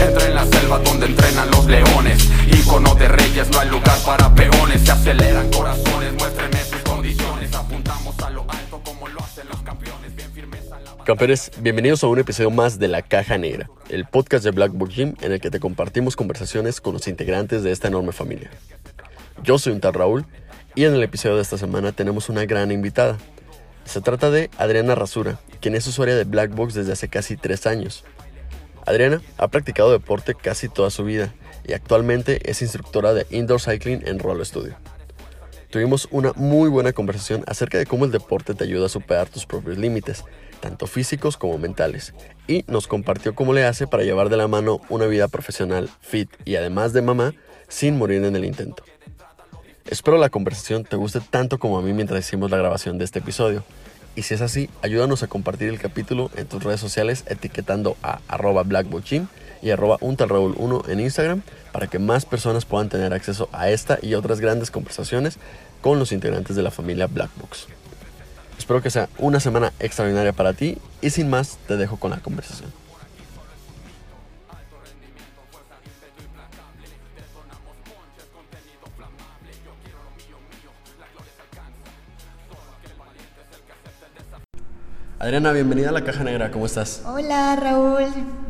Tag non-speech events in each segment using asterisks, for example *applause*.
Entra en la selva donde entrenan los leones. Campeones. Bienvenidos a un episodio más de La Caja Negra, el podcast de Black Book Gym en el que te compartimos conversaciones con los integrantes de esta enorme familia. Yo soy un tal Raúl y en el episodio de esta semana tenemos una gran invitada. Se trata de Adriana Rasura, quien es usuaria de Black Box desde hace casi tres años. Adriana ha practicado deporte casi toda su vida y actualmente es instructora de indoor cycling en Rollo Studio. Tuvimos una muy buena conversación acerca de cómo el deporte te ayuda a superar tus propios límites, tanto físicos como mentales, y nos compartió cómo le hace para llevar de la mano una vida profesional, fit y además de mamá, sin morir en el intento. Espero la conversación te guste tanto como a mí mientras hicimos la grabación de este episodio. Y si es así, ayúdanos a compartir el capítulo en tus redes sociales etiquetando a arroba blackbookgym y arroba untalraúl1 en Instagram para que más personas puedan tener acceso a esta y otras grandes conversaciones con los integrantes de la familia Blackbox. Espero que sea una semana extraordinaria para ti y sin más te dejo con la conversación. Adriana, bienvenida a la Caja Negra, ¿cómo estás? Hola Raúl,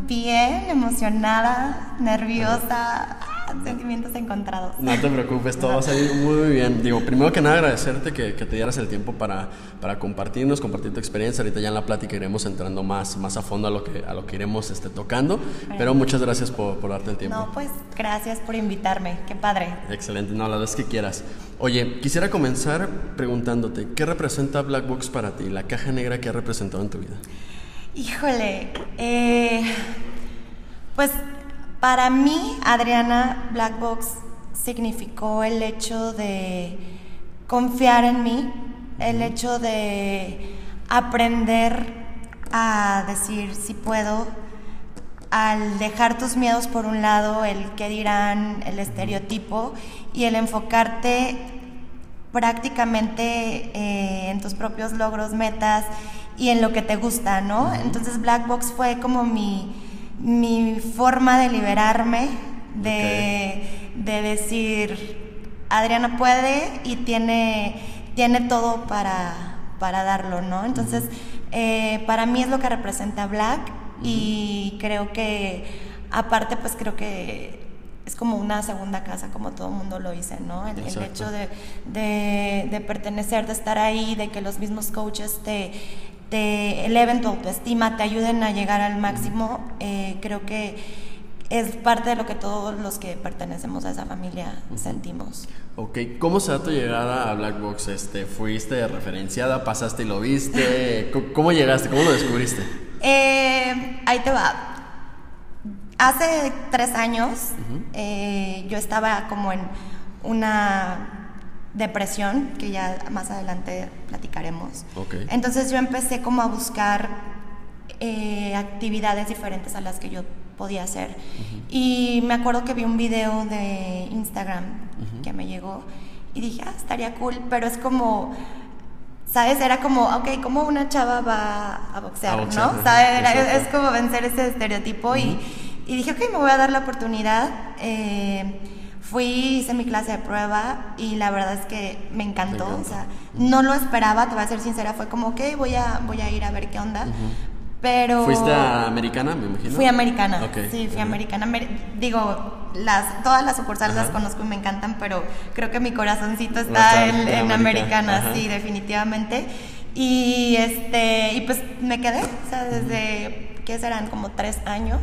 bien, emocionada, nerviosa, *laughs* sentimientos encontrados. No te preocupes, todo va a salir muy bien. Digo, primero que nada agradecerte que, que te dieras el tiempo para, para, compartirnos, compartir tu experiencia. Ahorita ya en la plática iremos entrando más, más a fondo a lo que, a lo que iremos este, tocando, bueno. pero muchas gracias por, por, darte el tiempo. No, pues gracias por invitarme, qué padre. Excelente, no, la es que quieras. Oye, quisiera comenzar preguntándote, ¿qué representa Black Box para ti? La caja negra que ha representado en tu vida. Híjole, eh, pues para mí, Adriana Black Box significó el hecho de confiar en mí, el hecho de aprender a decir si puedo, al dejar tus miedos por un lado, el que dirán, el estereotipo, y el enfocarte prácticamente eh, en tus propios logros, metas y en lo que te gusta, ¿no? Entonces Black Box fue como mi, mi forma de liberarme, de, okay. de, decir, Adriana puede y tiene, tiene todo para, para darlo, ¿no? Entonces, eh, para mí es lo que representa Black y creo que, aparte, pues creo que es como una segunda casa, como todo el mundo lo dice, ¿no? El, el hecho de, de, de, pertenecer, de estar ahí, de que los mismos coaches te, te eleven tu autoestima, te ayuden a llegar al máximo, eh, creo que es parte de lo que todos los que pertenecemos a esa familia sentimos. Ok, ¿cómo se da tu llegada a Black Box? Este, ¿Fuiste referenciada, pasaste y lo viste? *laughs* ¿Cómo llegaste? ¿Cómo lo descubriste? Eh, ahí te va. Hace tres años uh -huh. eh, yo estaba como en una depresión, que ya más adelante platicaremos. Okay. Entonces yo empecé como a buscar eh, actividades diferentes a las que yo podía hacer. Uh -huh. Y me acuerdo que vi un video de Instagram uh -huh. que me llegó y dije, ah, estaría cool, pero es como... ¿Sabes? Era como, ok, ¿cómo una chava va a boxear, A boxear, no? ¿Sabes? Era- es como vencer ese estereotipo y, y dije, ok, me voy a dar la oportunidad. Eh, fui, hice mi clase de prueba y la verdad es que me encantó. O sea, no lo esperaba, te voy a ser sincera, fue como, ok, voy a, voy a ir a ver qué onda. Pero... ¿Fuiste a Americana, me imagino? Fui americana. Ok. Sí, fui Ujú. americana. Amer- Digo, las, todas las sucursales Ajá. las conozco y me encantan, pero creo que mi corazoncito está en, en americana, Ajá. sí, definitivamente. Y este, y pues me quedé, o sea, desde que serán como tres años.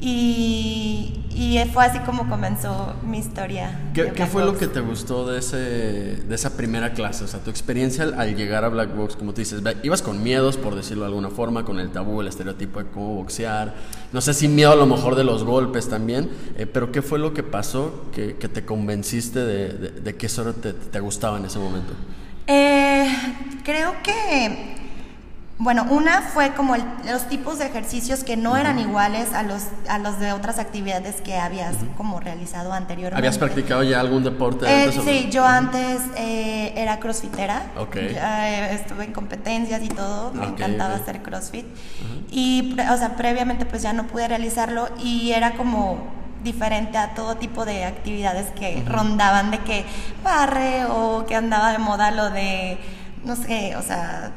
Y, y fue así como comenzó mi historia. ¿Qué, qué fue lo que te gustó de, ese, de esa primera clase? O sea, tu experiencia al, al llegar a Black Box, como tú dices, ibas con miedos, por decirlo de alguna forma, con el tabú, el estereotipo de cómo boxear. No sé si miedo a lo mejor de los golpes también, eh, pero ¿qué fue lo que pasó que, que te convenciste de, de- de que eso te, te gustaba en ese momento? Eh, creo que Bueno, una fue como el- los tipos de ejercicios que no eran iguales a los, a los de otras actividades que habías como realizado anteriormente. ¿Habías practicado ya algún deporte Eh, antes? o no? sí, yo antes eh, era crossfitera. Ok. Ya, eh, estuve en competencias y todo. Me encantaba hacer crossfit. Y, o sea, previamente pues ya no pude realizarlo y era como diferente a todo tipo de actividades que rondaban de que barre o que andaba de moda lo de, no sé, o sea,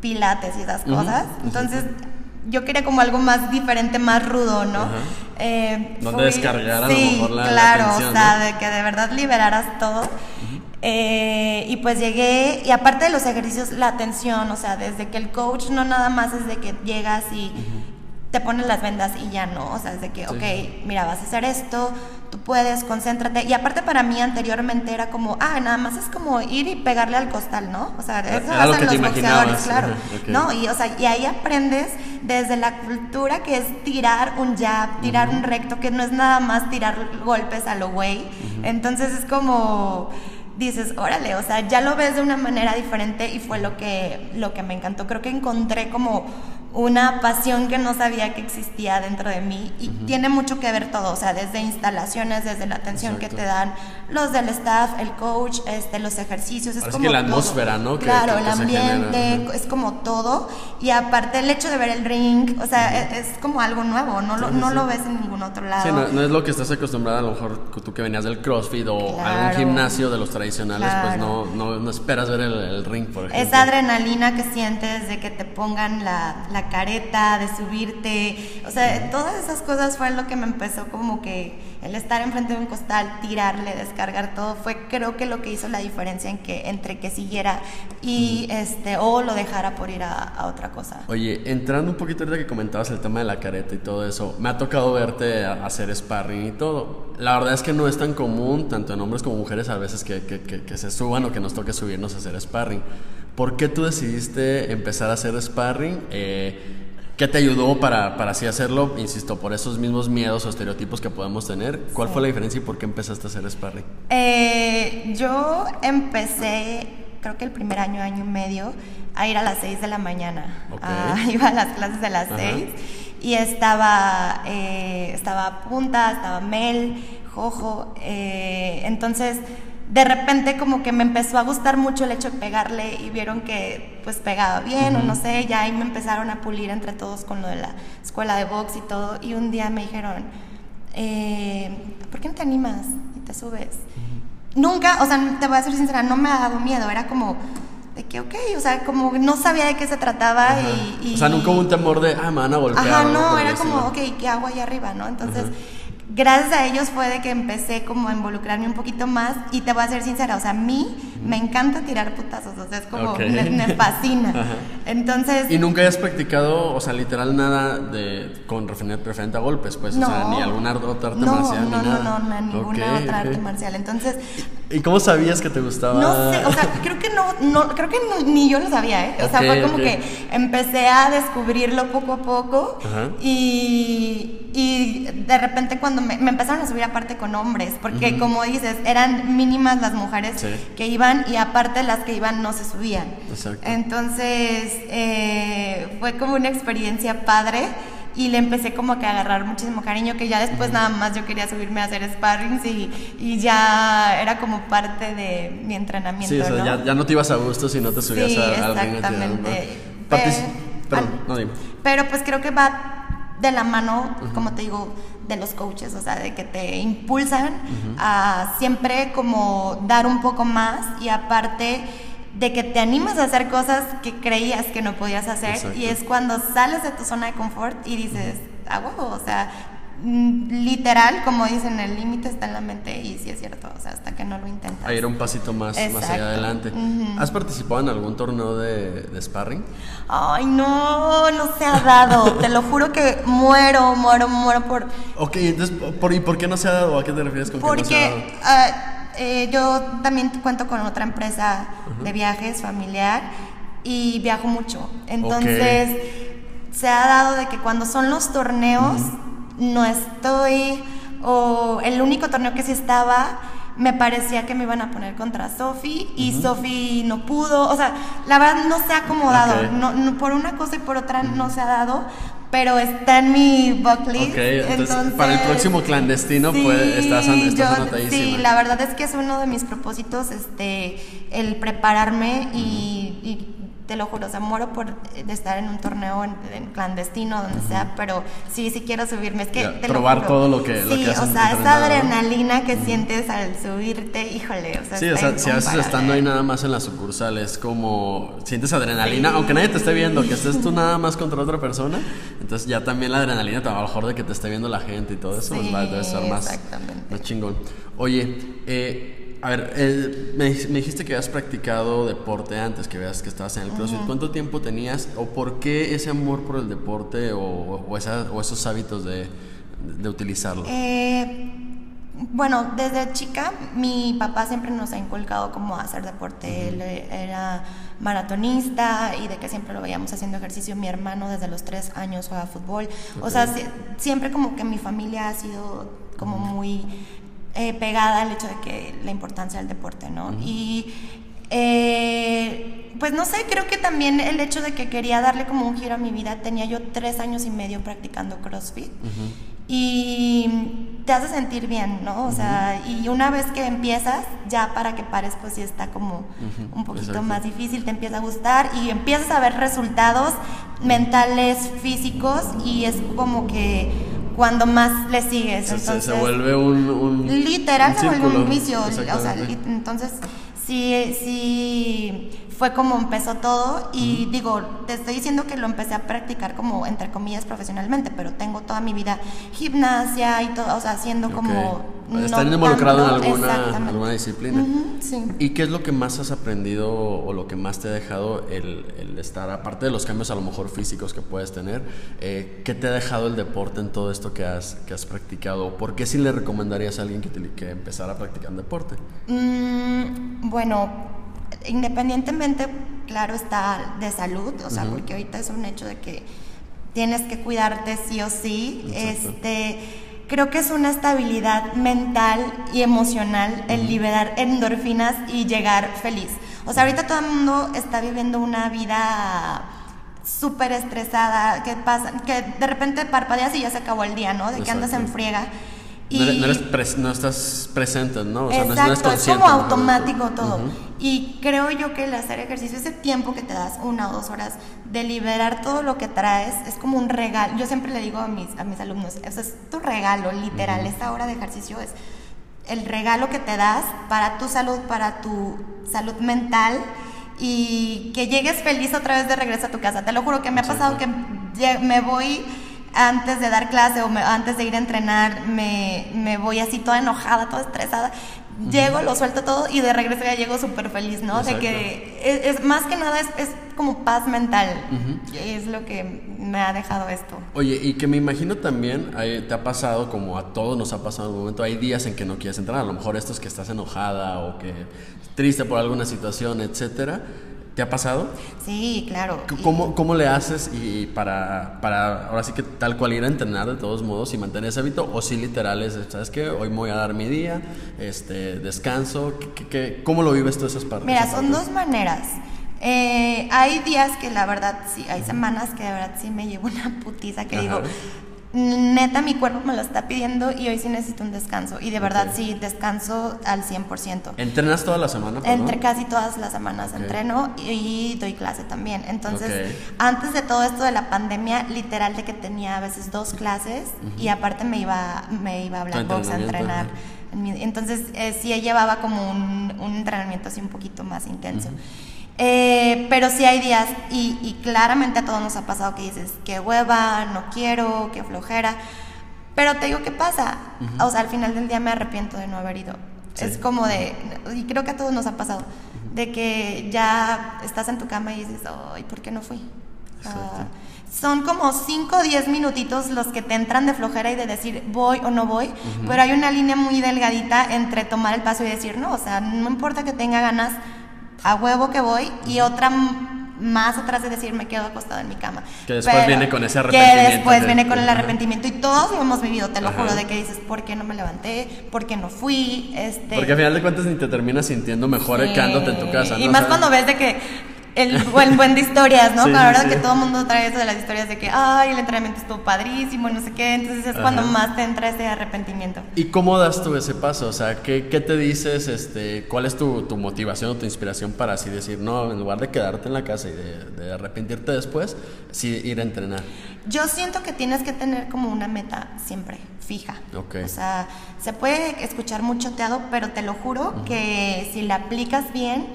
pilates y esas cosas. Entonces yo quería como algo más diferente, más rudo, ¿no? Ajá. Eh, Donde fui- descargar a lo sí, mejor la- la claro, tensión, o sea, ¿no? de que de verdad liberaras todo. Eh, y pues llegué, y aparte de los ejercicios, la atención, o sea, desde que el coach no nada más es de que llegas y te pones las vendas y ya no, o sea, es de que, ok, mira, vas a hacer esto, tú puedes, concéntrate. Y aparte para mí anteriormente era como, ah, nada más es como ir y pegarle al costal, ¿no? O sea, eso lo hacen los boxeadores, claro. No, y, o sea, y ahí aprendes desde la cultura que es tirar un jab, tirar un recto, que no es nada más tirar golpes a lo güey. Entonces es como dices, órale, o sea, ya lo ves de una manera diferente y fue lo que, lo que me encantó. Creo que encontré como una pasión que no sabía que existía dentro de mí y tiene mucho que ver todo, o sea, desde instalaciones, desde la atención que Exacto. te dan los del staff, el coach, este, los ejercicios, es Ahora como que la todo. atmósfera, ¿no? Que- claro, que- el que genera, ambiente, es como todo y aparte el hecho de ver el ring, o sea, e, es, es como algo nuevo, no, lo, Sí, no sí. lo ves en ningún otro lado. Sí, no, no es lo que estás acostumbrada, a lo mejor tú que venías del CrossFit o algún Claro. gimnasio de los tradicionales, pues Claro. no, no, no esperas ver el, el ring, por ejemplo. Esa adrenalina que sientes de que te pongan la, la careta, de subirte, o sea, todas esas cosas fue lo que me empezó como que el estar enfrente de un costal, tirarle, descargar todo, fue creo que lo que hizo la diferencia en que, entre que siguiera y este, o lo dejara por ir a, a otra cosa. Oye, entrando un poquito ahorita que comentabas el tema de la careta y todo eso, me ha tocado verte hacer sparring y todo. La verdad es que no es tan común, tanto en hombres como mujeres, a veces que, que- que- que se suban o que nos toque subirnos a hacer sparring. ¿Por qué tú decidiste empezar a hacer sparring? Eh, ¿Qué te ayudó para, para así hacerlo? Insisto, por esos mismos miedos o estereotipos que podemos tener. ¿Cuál Sí. fue la diferencia y por qué empezaste a hacer sparring? Eh, yo empecé, creo que el primer año, año y medio, a ir a las 6 de la mañana. Ok. Ah, *laughs* iba a las clases de las Ajá. 6 y estaba, eh, estaba Punta, estaba Mel, Jojo. eh, entonces, de repente como que me empezó a gustar mucho el hecho de pegarle y vieron que pues pegaba bien o no sé, ya ahí me empezaron a pulir entre todos con lo de la escuela de box y todo. Y un día me dijeron, eh, ¿por qué no te animas y te subes? Nunca, o sea, te voy a ser sincera, no me ha dado miedo, era como de que, ok, o sea, como no sabía de qué se trataba y, y- O sea, nunca hubo un temor de, ah, me van a golpear. Ajá, no, era como, estilo. ok, ¿qué hago ahí arriba, no? Entonces, gracias a ellos fue de que empecé como a involucrarme un poquito más y te voy a ser sincera, o sea, a mí me encanta tirar putazos, o sea, es como, me, me fascina. *laughs* Ajá. Entonces, Y nunca hayas practicado, o sea, literal nada de con referente, a golpes, pues, o sea, ni alguna otra arte no, marcial no, ni no, nada. no, no, ninguna Ok, otra arte *laughs* marcial. Entonces, ¿Y cómo sabías que te gustaba? No sé, o sea, creo que no, no creo que no- ni yo lo sabía, ¿eh? O sea, fue como que empecé a descubrirlo poco a poco Ajá. y, y de repente cuando me, me empezaron a subir aparte con hombres, porque como dices, eran mínimas las mujeres Sí. que iban y aparte las que iban no se subían. Exacto. Entonces, eh, fue como una experiencia padre. Y le empecé como que a agarrar muchísimo cariño, que ya después nada más yo quería subirme a hacer sparrings y, y ya era como parte de mi entrenamiento, Sí, o sea, ¿no? ya, ya no te ibas a gusto si no te subías Sí, a- exactamente. Partici- Pe- Perdón, al- no dime. Pero pues creo que va de la mano, como te digo, de los coaches, o sea, de que te impulsan a siempre como dar un poco más y aparte de que te animas a hacer cosas que creías que no podías hacer Exacto. y es cuando sales de tu zona de confort y dices, a huevo, o sea, literal, como dicen, el límite está en la mente y sí es cierto, o sea, hasta que no lo intentas. A ir un pasito más, más allá adelante. ¿Has participado en algún torneo de, de sparring? Ay, no, no se ha dado. Te lo juro que muero, muero, muero por. Ok, entonces, ¿por, ¿y por qué no se ha dado? ¿A qué te refieres con que no se ha dado? Porque eh, yo también cuento con otra empresa de viajes familiar y viajo mucho. Entonces, se ha dado de que cuando son los torneos, no estoy. O el único torneo que sí estaba me parecía que me iban a poner contra Sofi y Sofi no pudo, o sea, la verdad no se ha acomodado, no, no- por una cosa y por otra no se ha dado, pero está en mi bucket list. Ok, entonces, para el próximo clandestino, pues, estás an- estás yo- anotadísima. Sí, la verdad es que es uno de mis propósitos, este, el prepararme y, y te lo juro, o sea, muero por eh, de estar en un torneo en, en clandestino, donde sea, pero sí, sí quiero subirme. Es que Ya, te lo probar juro. todo lo que- lo sí, que has o sea, esa adrenalina que sientes al subirte, híjole, o sea, Sí, o sea, si haces estando ahí nada más en la sucursal, es como sientes adrenalina, aunque nadie te esté viendo, que estés tú nada más contra otra persona, entonces ya también la adrenalina, a lo mejor de que te esté viendo la gente y todo eso, Sí, pues, va- debe ser más, exactamente. más chingón. Oye, eh, a ver, me, me dijiste que habías practicado deporte antes, que veas que estabas en el CrossFit. ¿Cuánto tiempo tenías o por qué ese amor por el deporte o, o esa- o esos hábitos de, de utilizarlo? Eh, bueno, desde chica mi papá siempre nos ha inculcado cómo hacer deporte. Él eh, era maratonista y de que siempre lo veíamos haciendo ejercicio. Mi hermano desde los tres años juega fútbol. O sea, si- siempre como que mi familia ha sido como muy eh, pegada al hecho de que la importancia del deporte, ¿no? Y eh, pues no sé, creo que también el hecho de que quería darle como un giro a mi vida, tenía yo tres años y medio practicando CrossFit y te hace sentir bien, ¿no? O sea, y una vez que empiezas, ya para que pares, pues sí está como un poquito exacto. más difícil, te empieza a gustar y empiezas a ver resultados mentales, físicos y es como que cuando más le sigues. Se- se, se entonces, vuelve un, un Literal un se vuelve un vicio. O sea, entonces, sí, sí fue como empezó todo. Y digo, te estoy diciendo que lo empecé a practicar como, entre comillas, profesionalmente, pero tengo toda mi vida gimnasia y todo, o sea, haciendo como. No Están involucrado en alguna, disciplina. Sí. ¿Y qué es lo que más has aprendido o lo que más te ha dejado el, el estar, aparte de los cambios a lo mejor físicos que puedes tener, eh, qué te ha dejado el deporte en todo esto que has, que has practicado? ¿Por qué sí le recomendarías a alguien que, te- que empezara a practicar deporte? Mm, bueno, independientemente, claro, está de salud, o sea, porque ahorita es un hecho de que tienes que cuidarte sí o sí. Exacto. Este, creo que es una estabilidad mental y emocional el liberar endorfinas y llegar feliz. O sea, ahorita todo el mundo está viviendo una vida súper estresada, que pasa, que de repente parpadeas y ya se acabó el día, ¿no? De que andas en friega. No, eres- no eres pres- no estás presente, ¿no? O sea, no- no Exacto, eres es como ¿no? automático todo. Y creo yo que el hacer ejercicio, ese tiempo que te das, una o dos horas, de liberar todo lo que traes, es como un regalo. Yo siempre le digo a mis, a mis alumnos, eso es tu regalo, literal, esta hora de ejercicio es el regalo que te das para tu salud, para tu salud mental y que llegues feliz otra vez de regreso a tu casa. Te lo juro que me ha pasado que me voy antes de dar clase o me- antes de ir a entrenar, me, me voy así toda enojada, toda estresada. Llego, lo suelto todo y de regreso ya llego súper feliz, ¿no? Exacto. De que es, es- más que nada es, es como paz mental. Es lo que me ha dejado esto. Oye, y que me imagino también, ahí te ha pasado, como a todos nos ha pasado en algún momento, hay días en que no quieres entrar, a lo mejor estos que estás enojada o que triste por alguna situación, etcétera. ¿Te ha pasado? Sí, claro. ¿Cómo, cómo le haces y para, para ahora sí que tal cual ir a entrenar de todos modos y mantener ese hábito? ¿O sí literal es, sabes qué, hoy me voy a dar mi día, este, descanso? ¿Qué, qué- cómo lo vives tú esas partes? Mira, son dos maneras. Eh, hay días que la verdad sí, hay semanas que de verdad sí me llevo una putiza que Ajá. digo, neta mi cuerpo me lo está pidiendo y hoy sí necesito un descanso. Y de verdad sí, descanso al 100%. ¿Entrenas toda la semana? perdón? Entre casi todas las semanas entreno y doy clase también. Entonces, antes de todo esto de la pandemia, literal de que tenía a veces dos clases y aparte me iba, me iba a Tu Black Box a entrenar. Entonces, eh, sí llevaba como un, un entrenamiento así un poquito más intenso. Eh, pero sí hay días, y, y claramente a todos nos ha pasado que dices, qué hueva, no quiero, qué flojera. Pero te digo, ¿qué pasa? O sea, al final del día me arrepiento de no haber ido. Sí. Es como de, y creo que a todos nos ha pasado, de que ya estás en tu cama y dices, ay, ¿por qué no fui? Ah, son como 5 o 10 minutitos los que te entran de flojera y de decir voy o no voy, pero hay una línea muy delgadita entre tomar el paso y decir no, o sea, no importa que tenga ganas, a huevo que voy, y otra más atrás de decir me quedo acostado en mi cama. Que después viene con ese arrepentimiento. Que después de- viene con el Ajá. arrepentimiento y todos lo hemos vivido, te lo Ajá. juro, de que dices, ¿por qué no me levanté? ¿Por qué no fui? Este, Porque al final de cuentas ni te terminas sintiendo mejor Sí. quedándote en tu casa. Y ¿no? O más cuando ves de que el buen buen de historias, ¿no? Sí, la verdad sí. que todo el mundo trae eso de las historias de que, ay, el entrenamiento estuvo padrísimo y no sé qué. Entonces es cuando Ajá. más te entra ese arrepentimiento. ¿Y cómo das tú ese paso? O sea, ¿qué, qué te dices? Este, ¿Cuál es tu, tu motivación o tu inspiración para así decir, no, en lugar de quedarte en la casa y de, de arrepentirte después, sí ir a entrenar? Yo siento que tienes que tener como una meta siempre fija. Ok. O sea, se puede escuchar muy choteado, pero te lo juro que si la aplicas bien,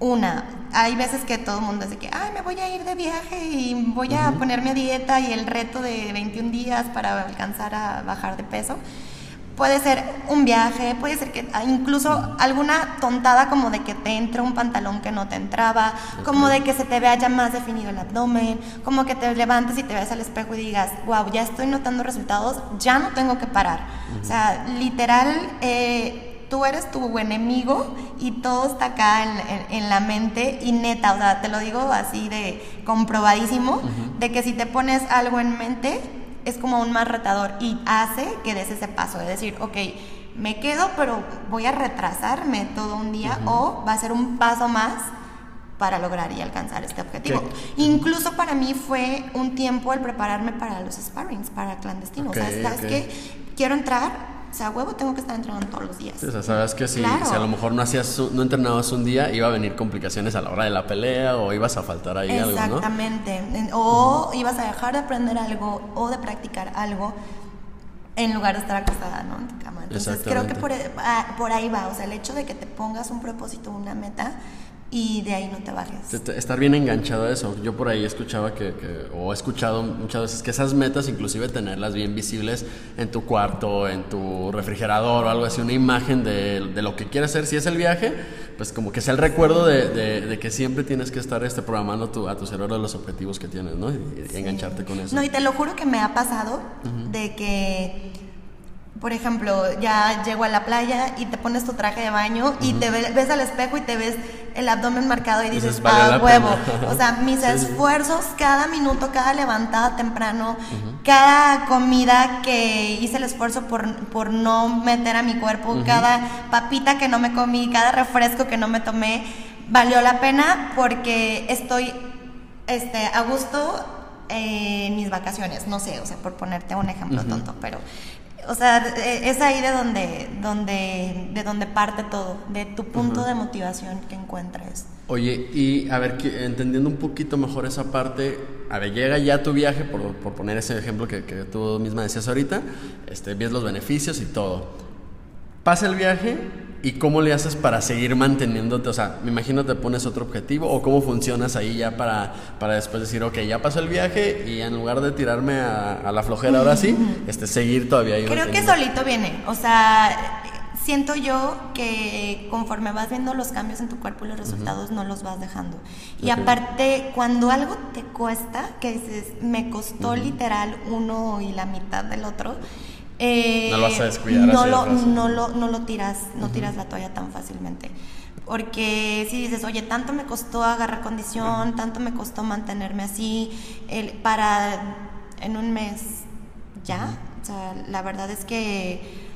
una, hay veces que todo el mundo es de que, ay, me voy a ir de viaje y voy a ponerme a dieta y el reto de 21 días para alcanzar a bajar de peso. Puede ser un viaje, puede ser que ah, incluso alguna tontada como de que te entre un pantalón que no te entraba, como de que se te vea ya más definido el abdomen, como que te levantes y te veas al espejo y digas, wow, ya estoy notando resultados, ya no tengo que parar. O sea, literal, eh, tú eres tu enemigo y todo está acá en, en- en la mente y neta, o sea, te lo digo así de comprobadísimo, de que si te pones algo en mente, es como aún más retador y hace que des ese paso de decir, ok, me quedo, pero voy a retrasarme todo un día o va a ser un paso más para lograr y alcanzar este objetivo. ¿Qué? Incluso para mí fue un tiempo el prepararme para los sparrings, para clandestinos. o Ok, sea, ¿sabes ok. qué? Quiero entrar, o sea, huevo tengo que estar entrenando todos los días. Sí, o sea, sabes que si, Claro. si a lo mejor no hacías, no entrenabas un día, iba a venir complicaciones a la hora de la pelea o ibas a faltar ahí algo, ¿no? Exactamente. En- O ibas a dejar de aprender algo o de practicar algo en lugar de estar acostada, ¿no? En tu cama. Entonces creo que por, ah, por ahí va. O sea, el hecho de que te pongas un propósito, una meta y de ahí no te bajes. Estar bien enganchado a eso. Yo por ahí escuchaba que, que- o he escuchado muchas veces que esas metas, inclusive tenerlas bien visibles en tu cuarto, en tu refrigerador o algo así, una imagen de, de lo que quieres hacer. Si es el viaje, pues como que sea el recuerdo de, de- de que siempre tienes que estar este, programando tu- a tu cerebro los objetivos que tienes, ¿no? Y, y engancharte con eso. No, y te lo juro que me ha pasado de que, por ejemplo, ya llego a la playa y te pones tu traje de baño y te ve- ves al espejo y te ves el abdomen marcado y dices, Dices, "Valió ah, huevo. pena". O sea, mis *laughs* Sí, sí. esfuerzos, cada minuto, cada levantada temprano, cada comida que hice el esfuerzo por, por no meter a mi cuerpo, cada papita que no me comí, cada refresco que no me tomé, valió la pena porque estoy este, a gusto eh, en mis vacaciones, no sé, o sea, por ponerte un ejemplo tonto, pero, o sea, eh, es ahí de donde, donde, de donde parte todo, de tu punto de motivación que encuentres. Oye, y a ver, que- entendiendo un poquito mejor esa parte, a ver, llega ya tu viaje, por, por poner ese ejemplo que, que tú misma decías ahorita, este, ves los beneficios y todo. Pasa el viaje y cómo le haces para seguir manteniéndote, o sea, me imagino te pones otro objetivo o cómo funcionas ahí ya para, para después decir, ok, ya pasó el viaje y en lugar de tirarme a, a la flojera ahora sí, *laughs* este, seguir todavía ahí. Creo que solito viene, o sea, siento yo que conforme vas viendo los cambios en tu cuerpo y los resultados no los vas dejando. Y aparte, cuando algo te cuesta, que dices, me costó literal uno y la mitad del otro, eh, No lo vas a descuidar no así lo, no lo, no lo tiras, no tiras la toalla tan fácilmente. Porque si dices, oye, tanto me costó agarrar condición, tanto me costó mantenerme así, el, para en un mes ya. O sea, la verdad es que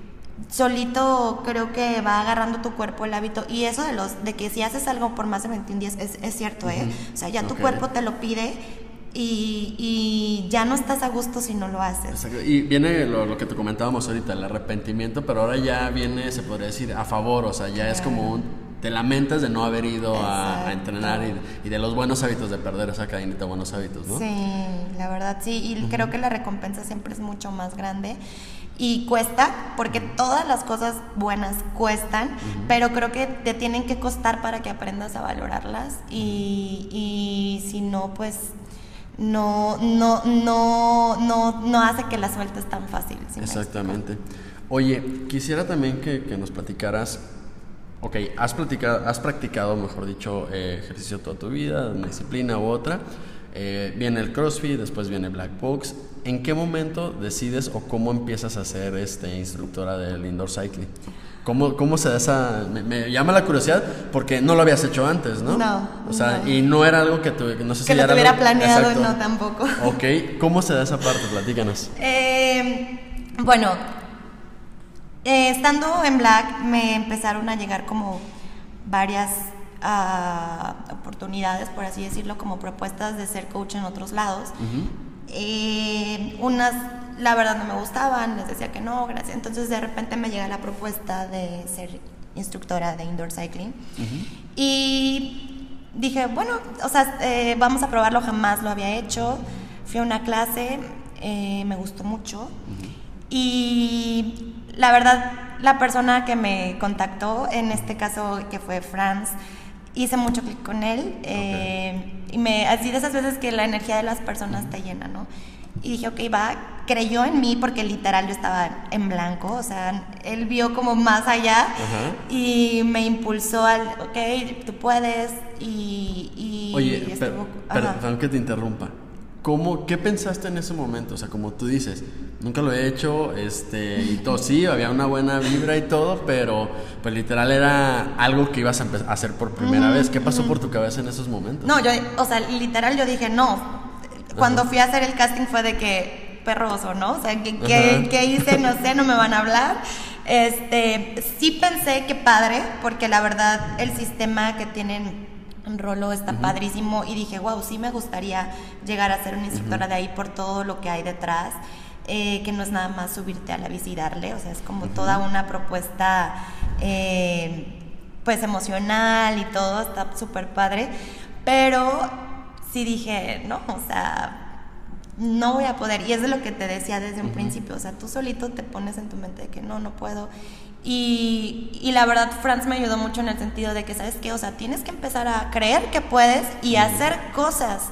solito creo que va agarrando tu cuerpo el hábito. Y eso de los de que si haces algo por más de 21 días es, es cierto, ¿eh? O sea, ya tu cuerpo te lo pide y, y ya no estás a gusto si no lo haces. Exacto. Y viene lo, lo que te comentábamos ahorita, el arrepentimiento, pero ahora ya viene, se podría decir, a favor, o sea, ya es como un, te lamentas de no haber ido a, entrenar y, y de los buenos hábitos, de perder esa cadenita de buenos hábitos, ¿no? Sí, la verdad sí, y creo que la recompensa siempre es mucho más grande y cuesta, porque todas las cosas buenas cuestan, pero creo que te tienen que costar para que aprendas a valorarlas y, y si no, pues no, no, no, no, no hace que la sueltes tan fácil. ¿sí me Exactamente. Oye, quisiera también que, que nos platicaras, ok, has, platicado, has practicado, mejor dicho, eh, ejercicio toda tu vida, una disciplina u otra, eh, viene el CrossFit, después viene Black Box, ¿en qué momento decides o cómo empiezas a ser este, instructora del indoor cycling? ¿Cómo, ¿Cómo se da esa...? Me, llama la curiosidad porque no lo habías hecho antes, ¿no? No. O sea, y no era algo que, tu, no sé que si lo era tuviera algo- planeado, Exacto. no tampoco. *laughs* Ok, ¿cómo se da esa parte? Platícanos. Eh, bueno, eh, estando en Black me empezaron a llegar como varias ah, oportunidades, por así decirlo, como propuestas de ser coach en otros lados. Eh, unas, la verdad, no me gustaban, les decía que no, gracias. Entonces, de repente me llega la propuesta de ser instructora de indoor cycling. Y dije, bueno, o sea, eh, vamos a probarlo, jamás lo había hecho. Fui a una clase, eh, me gustó mucho. Y la verdad, la persona que me contactó, en este caso que fue Franz, hice mucho clic con él. eh, y me, así de esas veces que la energía de las personas te llena, ¿no? Y dije, ok, va, creyó en mí porque literal yo estaba en blanco, o sea, él vio como más allá y me impulsó al, ok, tú puedes y... y Oye, estuvo- per- perdón que te interrumpa. ¿Cómo, ¿Qué pensaste en ese momento? O sea, como tú dices, nunca lo he hecho, este, y todo, sí, había una buena vibra y todo, pero pues literal era algo que ibas a hacer por primera vez. ¿Qué pasó por tu cabeza en esos momentos? No, yo, o sea, literal yo dije, no. Cuando fui a hacer el casting fue de que, perroso, ¿no? O sea, ¿qué, qué, hice? No sé, no me van a hablar. Este, sí pensé que padre, porque la verdad el sistema que tienen en Rolo está padrísimo y dije, wow, sí me gustaría llegar a ser una instructora de ahí por todo lo que hay detrás. eh, que no es nada más subirte a la bici y darle, o sea, es como toda una propuesta eh, pues emocional y todo, está súper padre, pero sí dije, no, o sea, no voy a poder, y es de lo que te decía desde un principio, o sea, tú solito te pones en tu mente de que no, no puedo, y, y la verdad Franz me ayudó mucho en el sentido de que, ¿sabes qué? O sea, tienes que empezar a creer que puedes y hacer cosas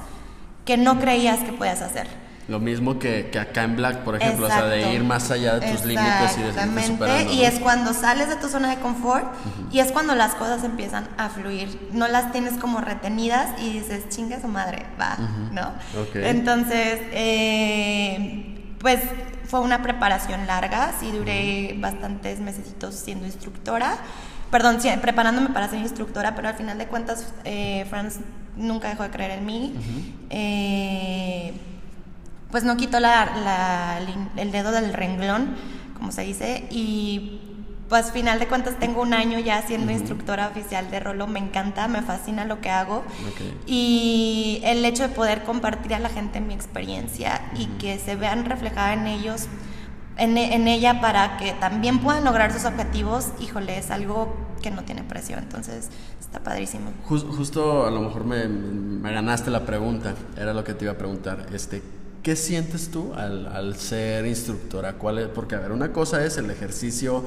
que no creías que podías hacer. Lo mismo que, que acá en Black, por ejemplo, o sea, de ir más allá de tus límites y de Exactamente, y es cuando sales de tu zona de confort y es cuando las cosas empiezan a fluir. No las tienes como retenidas y dices, chinga su madre, va, ¿no? Entonces, eh, pues fue una preparación larga, sí duré bastantes mesecitos siendo instructora. Perdón, sí, preparándome para ser instructora, pero al final de cuentas, eh, Franz nunca dejó de creer en mí. Eh, pues no quitó la, la- el dedo del renglón, como se dice, y pues final de cuentas tengo un año ya siendo instructora oficial de rolo, me encanta, me fascina lo que hago y el hecho de poder compartir a la gente mi experiencia y que se vean reflejada en ellos, en, en ella para que también puedan lograr sus objetivos, híjole, es algo que no tiene precio, entonces está padrísimo. Jus- justo a lo mejor me, me ganaste la pregunta, era lo que te iba a preguntar. Este, ¿Qué sientes tú al, al ser instructora? ¿Cuál es? Porque, a ver, una cosa es el ejercicio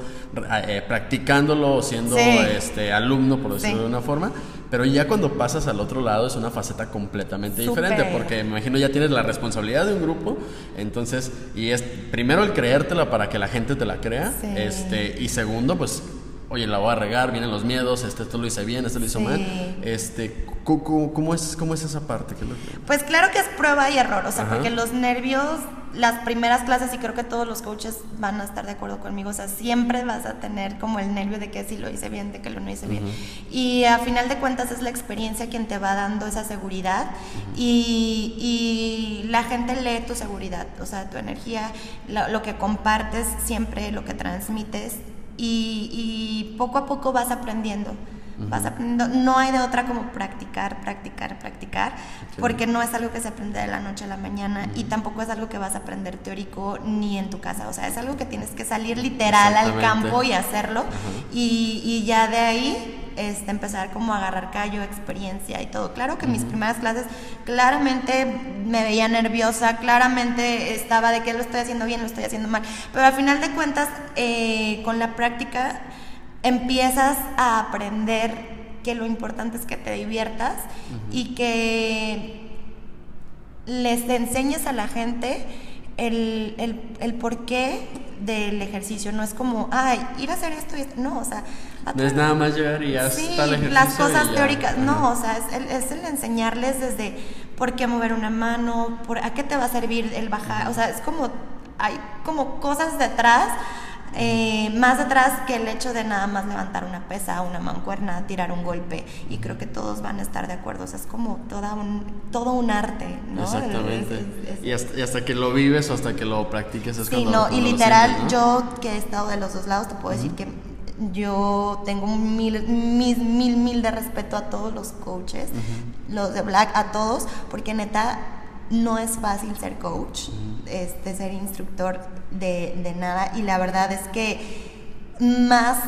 eh, practicándolo o siendo Sí. este, alumno, por decirlo Sí. de una forma, pero ya cuando pasas al otro lado es una faceta completamente diferente, porque me imagino ya tienes la responsabilidad de un grupo, entonces, y es primero el creértela para que la gente te la crea, Sí. este, y segundo, pues oye, la voy a regar, vienen los miedos, este, esto lo hice bien, esto lo hizo Sí. mal. Este, cu- ¿cómo, es, ¿Cómo es esa parte? ¿Qué es lo Pues claro que es prueba y error, o sea, Ajá. porque los nervios, las primeras clases, y creo que todos los coaches van a estar de acuerdo conmigo, o sea, siempre vas a tener como el nervio de que si lo hice bien, de que lo no hice bien. Y a final de cuentas es la experiencia quien te va dando esa seguridad y, y la gente lee tu seguridad, o sea, tu energía, lo, lo que compartes siempre, lo que transmites y, y poco a poco vas aprendiendo. Vas aprendiendo, no hay de otra como practicar, practicar, practicar, porque no es algo que se aprende de la noche a la mañana y tampoco es algo que vas a aprender teórico ni en tu casa, o sea, es algo que tienes que salir literal al campo y hacerlo y, y ya de ahí este, empezar como a agarrar callo, experiencia y todo. Claro que mis primeras clases claramente me veía nerviosa, claramente estaba de que lo estoy haciendo bien, lo estoy haciendo mal, pero al final de cuentas eh, con la práctica empiezas a aprender que lo importante es que te diviertas y que les enseñes a la gente el, el, el porqué del ejercicio. No es como, ay, ir a hacer esto y esto. No, o sea, No es nada más llegar y ya Sí, está el ejercicio. las cosas ya. teóricas, Ajá. no, o sea, es el, es el enseñarles desde por qué mover una mano, por a qué te va a servir el bajar, o sea, es como, hay como cosas detrás eh, más atrás que el hecho de nada más levantar una pesa, una mancuerna, tirar un golpe. Y creo que todos van a estar de acuerdo. O sea, es como toda un, todo un arte, ¿no? Exactamente. Es- es- es- y, hasta, y hasta que lo vives o hasta que lo practiques es Sí, cuando- no, cuando y literal, sientes, ¿no? yo que he estado de los dos lados, te puedo decir que yo tengo mil, mil, mil, mil de respeto a todos los coaches, los de Black, a todos, porque neta no es fácil ser coach, este, ser instructor de, de nada, y la verdad es que más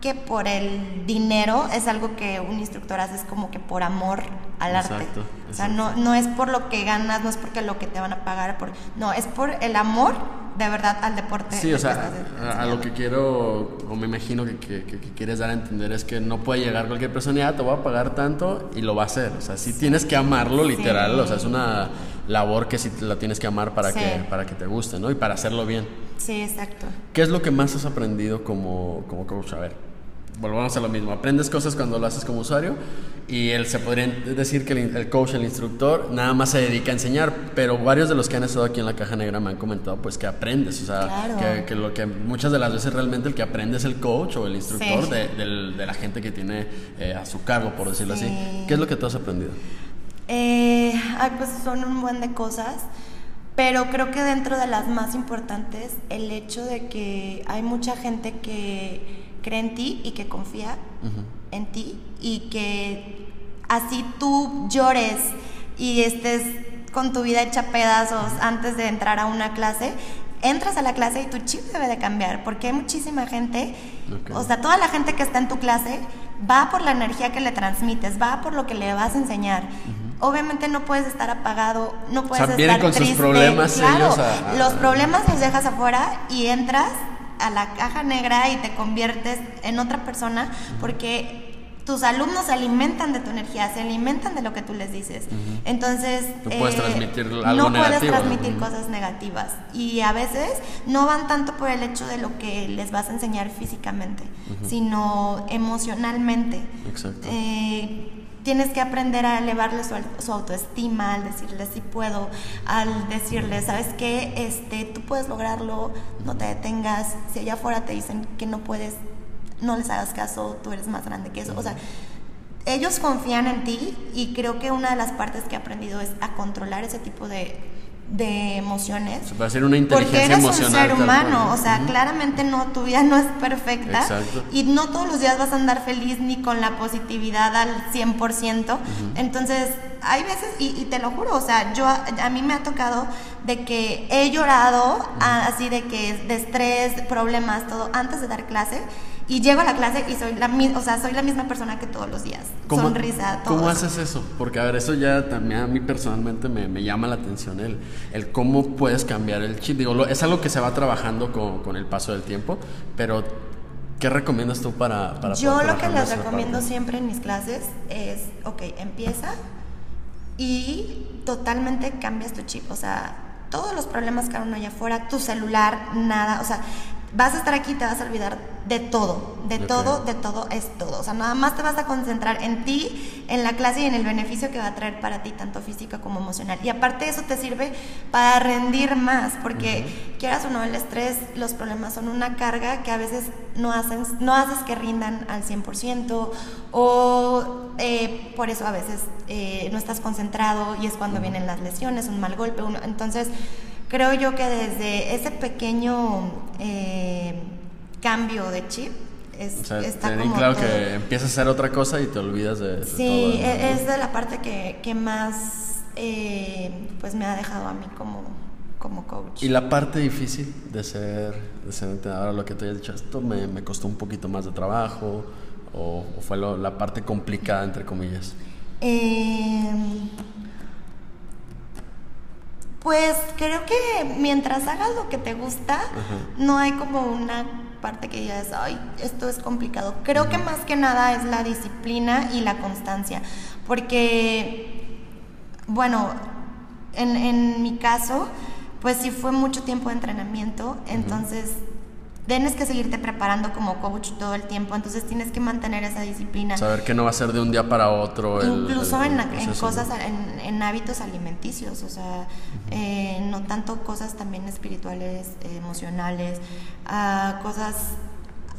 que por el dinero, es algo que un instructor hace, es como que por amor al arte. Exacto, O sea, no, no es por lo que ganas, no es porque lo que te van a pagar, por, no, es por el amor de verdad al deporte. Sí, o sea, a, a lo que quiero, o me imagino que, que- que- que quieres dar a entender es que no puede llegar cualquier persona y ah, te voy a pagar tanto y lo va a hacer. O sea, sí tienes que amarlo literal, o sea, es una labor que sí la tienes que amar para, Sí. que, para que te guste, ¿no? Y para hacerlo bien. Sí, exacto. ¿Qué es lo que más has aprendido como, como coach? A ver, volvamos a lo mismo. Aprendes cosas cuando lo haces como usuario y él se podría decir que el, el coach, el instructor, nada más se dedica a enseñar, pero varios de los que han estado aquí en la caja negra me han comentado pues que aprendes, o sea, Claro. que, que lo que muchas de las veces realmente el que aprende es el coach o el instructor Sí. de, del- de la gente que tiene eh, a su cargo, por decirlo Sí. así. ¿Qué es lo que tú has aprendido? Eh, ay, pues son un buen de cosas, pero creo que dentro de las más importantes, el hecho de que hay mucha gente que cree en ti y que confía en ti y que así tú llores y estés con tu vida hecha pedazos antes de entrar a una clase, entras a la clase y tu chip debe de cambiar, porque hay muchísima gente, Ok. o sea, toda la gente que está en tu clase va por la energía que le transmites, va por lo que le vas a enseñar. Obviamente no puedes estar apagado, no puedes sea, vienen estar sus triste. problemas claro, ellos a- a- los problemas los dejas afuera y entras a la caja negra y te conviertes en otra persona porque tus alumnos se alimentan de tu energía, se alimentan de lo que tú les dices. Entonces, eh, Tú puedes transmitir algo no puedes transmitir cosas negativas y a veces no van tanto por el hecho de lo que les vas a enseñar físicamente, sino emocionalmente. Exacto. Eh, tienes que aprender a elevarle su, autoestima, al decirle sí puedo, al decirle, ¿sabes qué? Este, tú puedes lograrlo, no te detengas. Si allá afuera te dicen que no puedes, no les hagas caso, tú eres más grande que eso. O sea, ellos confían en ti y creo que una de las partes que he aprendido es a controlar ese tipo de, de emociones. Se puede hacer una Porque inteligencia eres un ser humano, ¿no? o sea, claramente no, tu vida no es perfecta Exacto. y no todos los días vas a andar feliz ni con la positividad al 100%. Entonces, hay veces, y, y te lo juro, o sea, yo a, a mí me ha tocado de que he llorado a- así de que de estrés, problemas, todo, antes de dar clase. Y llego a la clase y soy la, o sea, soy la misma persona que todos los días. Sonrisa, todo. ¿Cómo haces eso? Porque, a ver, eso ya también a mí personalmente me, me llama la atención, el, el cómo puedes cambiar el chip. Digo, lo- es algo que se va trabajando con, con el paso del tiempo, pero ¿qué recomiendas tú para, para Yo lo que les recomiendo parte? siempre en mis clases es, ok, empieza y totalmente cambias tu chip. O sea, todos los problemas que hay allá afuera, tu celular, nada. O sea, vas a estar aquí y te vas a olvidar de todo, de todo, de todo es todo. O sea, nada más te vas a concentrar en ti, en la clase y en el beneficio que va a traer para ti, tanto físico como emocional. Y aparte eso te sirve para rendir más, porque quieras o no, el estrés, los problemas son una carga que a veces no, hacen, no haces que rindan al 100% o eh, por eso a veces eh, no estás concentrado y es cuando vienen las lesiones, un mal golpe. uno- entonces, creo yo que desde ese pequeño eh, cambio de chip es, O sea, está te como claro todo. que empiezas a hacer otra cosa y te olvidas de, de todo. Sí, ¿no? e- es de la parte que, que más eh, pues me ha dejado a mí como, como coach. Y la parte difícil de ser, de ser entrenadora, lo que tú hayas dicho, esto me, me costó un poquito más de trabajo, o, o fue lo- la parte complicada, entre comillas. Eh, pues creo que mientras hagas lo que te gusta, no hay como una parte que digas, ay, esto es complicado. Creo que más que nada es la disciplina y la constancia, porque, bueno, en, en mi caso, pues sí fue mucho tiempo de entrenamiento, entonces tienes que seguirte preparando como coach todo el tiempo, entonces tienes que mantener esa disciplina. Saber que no va a ser de un día para otro. Incluso en, cosas, en, hábitos alimenticios, o sea, eh, no tanto cosas también espirituales, emocionales, uh, cosas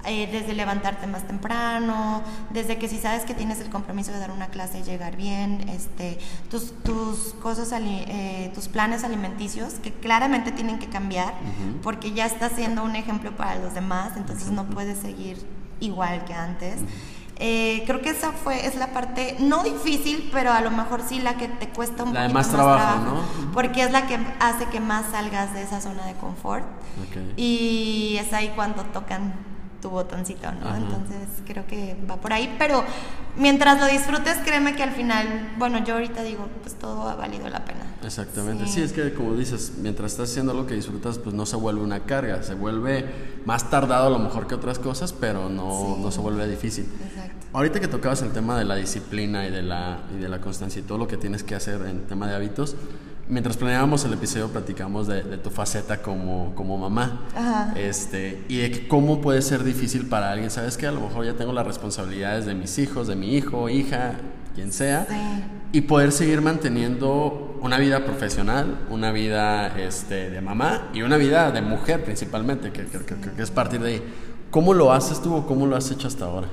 eh, desde levantarte más temprano, desde que si sabes que tienes el compromiso de dar una clase y llegar bien, este, tus, tus cosas, eh, tus planes alimenticios, que claramente tienen que cambiar, porque ya estás siendo un ejemplo para los demás, entonces no puedes seguir igual que antes. Eh, creo que esa fue, es la parte, no difícil, pero a lo mejor sí la que te cuesta un la de más, trabajo, ¿no? Porque es la que hace que más salgas de esa zona de confort. Y es ahí cuando tocan tu botoncito, ¿no? Entonces creo que va por ahí, pero mientras lo disfrutes, créeme que al final, bueno, yo ahorita digo, pues todo ha valido la pena. Exactamente, sí, es que como dices, mientras estás haciendo lo que disfrutas, pues no se vuelve una carga, se vuelve más tardado a lo mejor que otras cosas, pero no, no se vuelve difícil. Exacto. Ahorita que tocabas el tema de la disciplina y de la, y de la constancia y todo lo que tienes que hacer en tema de hábitos, mientras planeábamos el episodio platicamos de, tu faceta como, como mamá. Este y de cómo puede ser difícil para alguien. Sabes que a lo mejor ya tengo las responsabilidades de mis hijos de mi hijo hija quien sea. Y poder seguir manteniendo una vida profesional una vida este, de mamá y una vida de mujer principalmente que, que, es partir de ahí. Cómo lo haces tú o cómo lo has hecho hasta ahora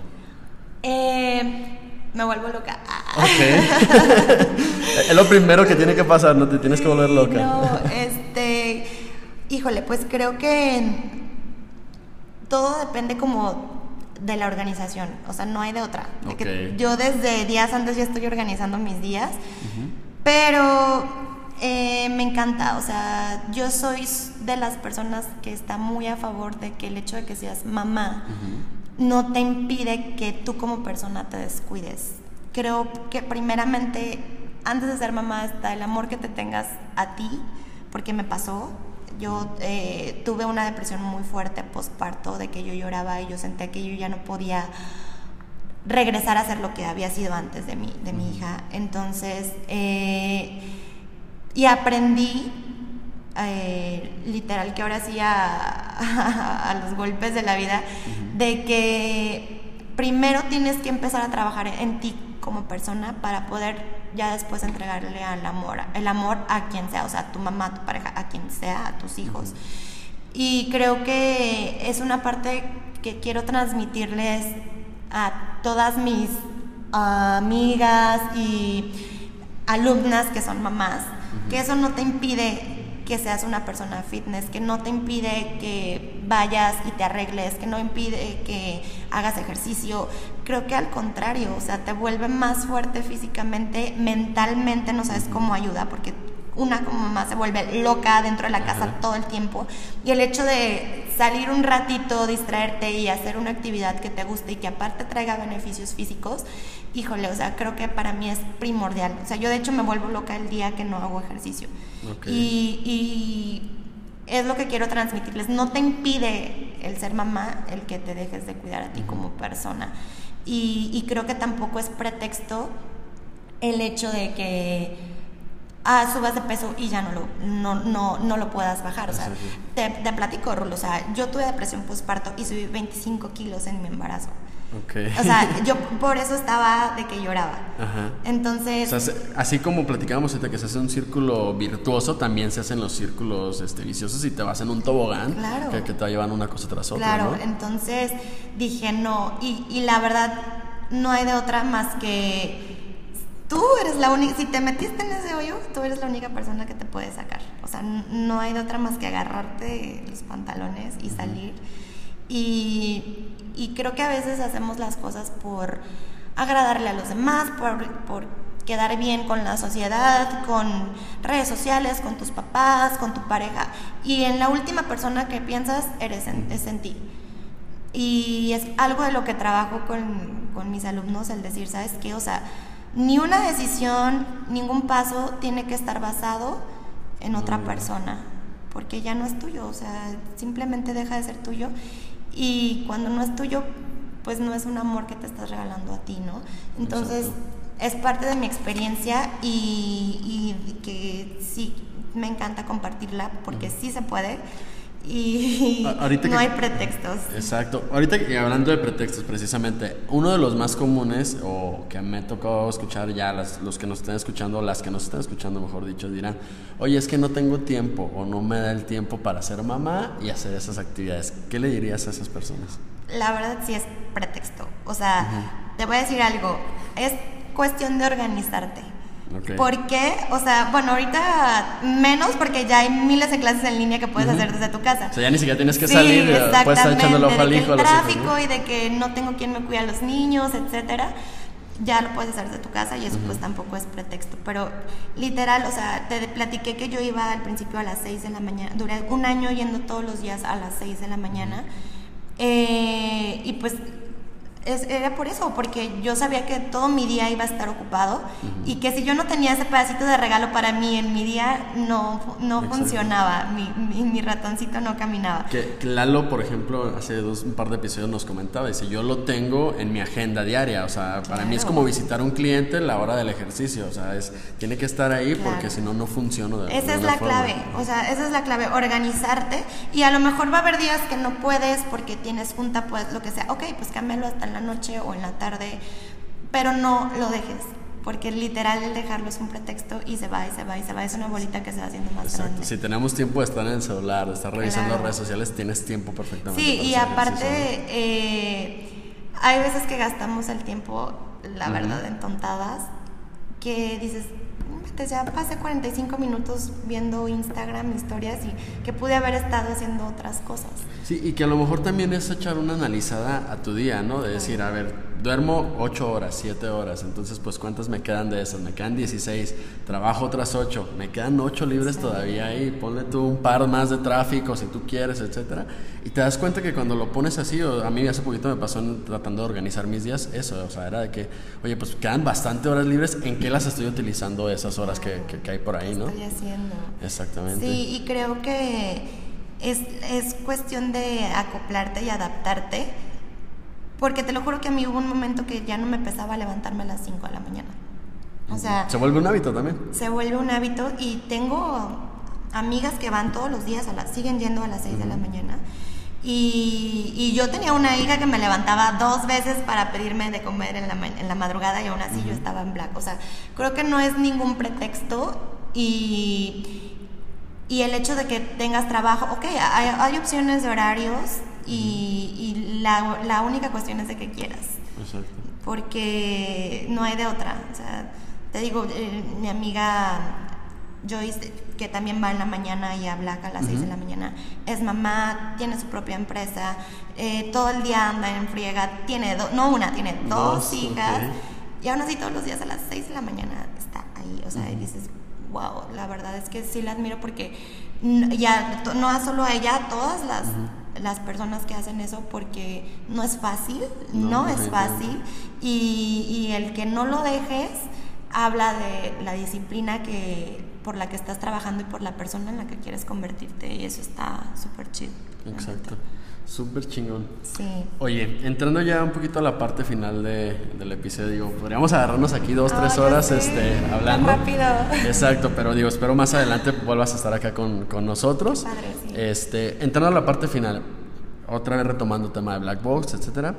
eh me vuelvo loca. Ok. es lo primero que tiene que pasar, no te tienes que volver loca. No, este, híjole, pues creo que todo depende como de la organización, o sea, no hay de otra. yo desde días antes ya estoy organizando mis días, pero eh, me encanta, o sea, yo soy de las personas que está muy a favor de que el hecho de que seas mamá no te impide que tú como persona te descuides. Creo que primeramente, antes de ser mamá, está el amor que te tengas a ti, porque me pasó. Yo eh, tuve una depresión muy fuerte postparto, de que yo lloraba y yo sentía que yo ya no podía regresar a ser lo que había sido antes de mi, de mi hija. Entonces, eh, y aprendí eh, literal que ahora sí a, *laughs* a, los golpes de la vida, de que primero tienes que empezar a trabajar en ti como persona para poder ya después entregarle al amor, el amor a quien sea, o sea, a tu mamá, a tu pareja, a quien sea, a tus hijos. Y creo que es una parte que quiero transmitirles a todas mis amigas y alumnas que son mamás, que eso no te impide que seas una persona fitness, que no te impide que vayas y te arregles, que no impide que hagas ejercicio. Creo que al contrario, o sea, te vuelve más fuerte físicamente, mentalmente no sabes cómo ayuda, porque una como mamá se vuelve loca dentro de la casa todo el tiempo. Y el hecho de salir un ratito, distraerte y hacer una actividad que te guste y que aparte traiga beneficios físicos, híjole, o sea, creo que para mí es primordial. O sea, yo de hecho me vuelvo loca el día que no hago ejercicio. Y, y es lo que quiero transmitirles. No te impide el ser mamá el que te dejes de cuidar a ti como persona. Y, y creo que tampoco es pretexto el hecho de que ah, subas de peso y ya no lo, no, no, no lo puedas bajar. O sea, te, te, platico, Rulo. O sea, yo tuve depresión postparto y subí 25 kilos en mi embarazo. Okay. O sea, *laughs* yo por eso estaba de que lloraba. Ajá. Entonces. O sea, así como platicábamos de que se hace un círculo virtuoso, también se hacen los círculos este, viciosos y te vas en un tobogán claro. que, te llevan una cosa tras otra. Claro, entonces dije no. Y, y la verdad, no hay de otra más que tú eres la única, si te metiste en ese hoyo, tú eres la única persona que te puede sacar. O sea, no hay de otra más que agarrarte los pantalones y salir. Y, y, creo que a veces hacemos las cosas por agradarle a los demás, por, por quedar bien con la sociedad, con redes sociales, con tus papás, con tu pareja. Y en la última persona que piensas eres es en ti. Y es algo de lo que trabajo con, con mis alumnos, el decir, ¿sabes qué? O sea, ni una decisión, ningún paso tiene que estar basado en otra persona, porque ya no es tuyo, o sea, simplemente deja de ser tuyo y cuando no es tuyo, pues no es un amor que te estás regalando a ti, ¿no? Entonces, es parte de mi experiencia y, que sí me encanta compartirla porque sí se puede y ahorita no que- hay pretextos. Exacto. Ahorita que- hablando de pretextos, precisamente, uno de los más comunes, o que me ha tocado escuchar ya, las- los que nos están escuchando, las que nos están escuchando, mejor dicho, dirán, oye, es que no tengo tiempo o no me da el tiempo para ser mamá y hacer esas actividades. ¿Qué le dirías a esas personas? La verdad sí es pretexto. O sea, te voy a decir algo. Es cuestión de organizarte. Ok. ¿Por qué? O sea, bueno, ahorita menos porque ya hay miles de clases en línea que puedes hacer desde tu casa. O sea, ya ni siquiera tienes que Sí, salir, eh, puedes estar echando el ojo de al que hijo, a el los hijos, tráfico ¿no? y de que no tengo quien me cuide a los niños, etcétera. Ya lo puedes hacer desde tu casa y eso pues tampoco es pretexto. Pero literal, o sea, te platiqué que yo iba al principio a las 6 de la mañana. Duré un año yendo todos los días a las 6 de la mañana. Eh, y pues es- era por eso, porque yo sabía que todo mi día iba a estar ocupado y que si yo no tenía ese pedacito de regalo para mí en mi día, no, no Exacto. funcionaba, mi, mi, mi ratoncito no caminaba. Que, Lalo, por ejemplo, hace dos, un par de episodios nos comentaba, dice, yo lo tengo en mi agenda diaria, o sea, para mí es Claro. como visitar a un cliente la hora del ejercicio, o sea, es, tiene que estar ahí porque Claro. si no, no funciona de Esa es la forma. clave, o sea, esa es la clave, organizarte y a lo mejor va a haber días que no puedes porque tienes junta, pues lo que sea, ok, pues cámbialo hasta en la noche o en la tarde, pero no lo dejes, porque literal el dejarlo es un pretexto y se va y se va y se va, es una bolita que se va haciendo más Exacto, grande. si tenemos tiempo de estar en el celular, de estar revisando Claro. redes sociales, tienes tiempo perfectamente. Sí, y aparte, eh, hay veces que gastamos el tiempo, la verdad, en tontadas, que dices, "Vete, ya pasé 45 minutos viendo Instagram, historias, y que pude haber estado haciendo otras cosas. Sí, y que a lo mejor también es echar una analizada a tu día, ¿no? De decir, a ver, duermo 8 horas, 7 horas, entonces pues ¿cuántas me quedan de esas? Me quedan 16, trabajo otras 8, me quedan 8 libres todavía ahí, ponle tú un par más de tráfico si tú quieres, etcétera. Y te das cuenta que cuando lo pones así, o a mí hace poquito me pasó en- tratando de organizar mis días, eso, o sea, era de que, oye, pues quedan bastante horas libres, ¿en qué las estoy utilizando esas horas que, que- que hay por ahí, no? Estoy haciendo. Exactamente. Sí, y creo que es, es cuestión de acoplarte y adaptarte, porque te lo juro que a mí hubo un momento que ya no me pesaba levantarme a las 5 de la mañana. O sea, Se vuelve un hábito también. se vuelve un hábito y tengo amigas que van todos los días, a las, siguen yendo a las 6 de la mañana. Y, y yo tenía una hija que me levantaba dos veces para pedirme de comer en la, en la madrugada y aún así yo estaba en black. O sea, creo que no es ningún pretexto y, y el hecho de que tengas trabajo, ok, hay, hay opciones de horarios y, y la, la única cuestión es de que quieras Exacto. porque no hay de otra. O sea, te digo, eh, mi amiga Joyce, que también va en la mañana y habla a las 6 de la mañana, es mamá, tiene su propia empresa, eh, todo el día anda en friega, tiene, no una, tiene dos, Dos, hijas, y aún así todos los días a las 6 de la mañana está ahí. O sea, y dices, wow, la verdad es que sí la admiro porque ya, no solo a ella, a todas las... las personas que hacen eso porque no es fácil, No, no, es fácil y, y el que no lo dejes habla de la disciplina que por la que estás trabajando y por la persona en la que quieres convertirte y eso está súper chido. Exacto. Súper chingón. Sí. Oye, entrando ya un poquito a la parte final de- del episodio, podríamos agarrarnos aquí dos, Ay, tres horas este, tan hablando. rápido. Exacto, pero digo, espero más adelante vuelvas a estar acá con, con nosotros. Padre, sí. Este, entrando a la parte final, otra vez retomando el tema de Black Box, etcétera.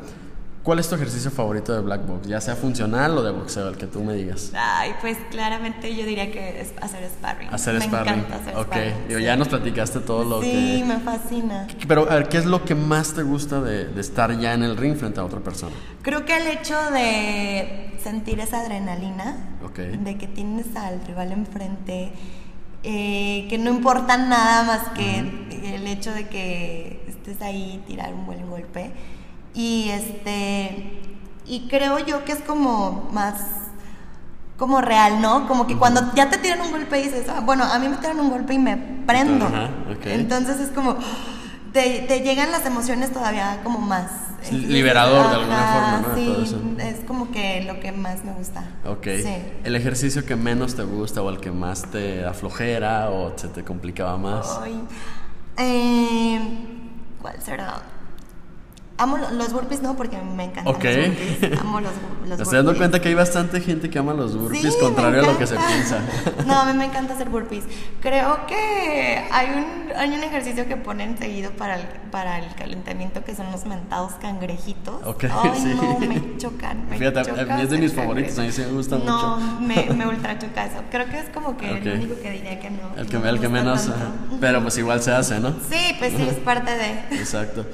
¿Cuál es tu ejercicio favorito de Black Box? Ya sea funcional o de boxeo, el que tú me digas. Ay, pues claramente yo diría que es hacer sparring. Hacer me sparring. encanta hacer ok, sparring. digo, sí. ya nos platicaste todo lo Sí, que... me fascina. Pero, a ver, ¿qué es lo que más te gusta de, de estar ya en el ring frente a otra persona? Creo que el hecho de sentir esa adrenalina, Ok. de que tienes al rival enfrente, eh, que no importa nada más que el hecho de que estés ahí y tirar un buen golpe. Y este y creo yo que es como más como real, ¿no? Como que cuando ya te tiran un golpe dices, ah, bueno, a mí me tiran un golpe y me prendo. Ajá, ok. Entonces es como te, te llegan las emociones todavía como más Es liberador de alguna forma, ¿no? Sí, todo eso. es como que lo que más me gusta. Ok. Sí. ¿El ejercicio que menos te gusta o el que más te da flojera o se te complicaba más? Ay, eh, ¿Cuál será? Amo lo- los burpees, no, porque me encantan Ok. los burpees. Amo los, los *laughs* estoy dando cuenta que hay bastante gente que ama los burpees, Sí, contrario a lo que se piensa. *laughs* No, a mí me encanta hacer burpees. Creo que hay un, hay un ejercicio que ponen seguido para el, para el calentamiento que son los mentados cangrejitos. Ok, Ay, *laughs* sí. no, me chocan. Me Fíjate, es de mis favoritos, a mí sí me gusta no, mucho. me, me ultra choca eso. Creo que es como que el único que diría que no. El que, no me el que menos, pero pues igual se hace, ¿no? Sí, pues sí, es parte de. Exacto.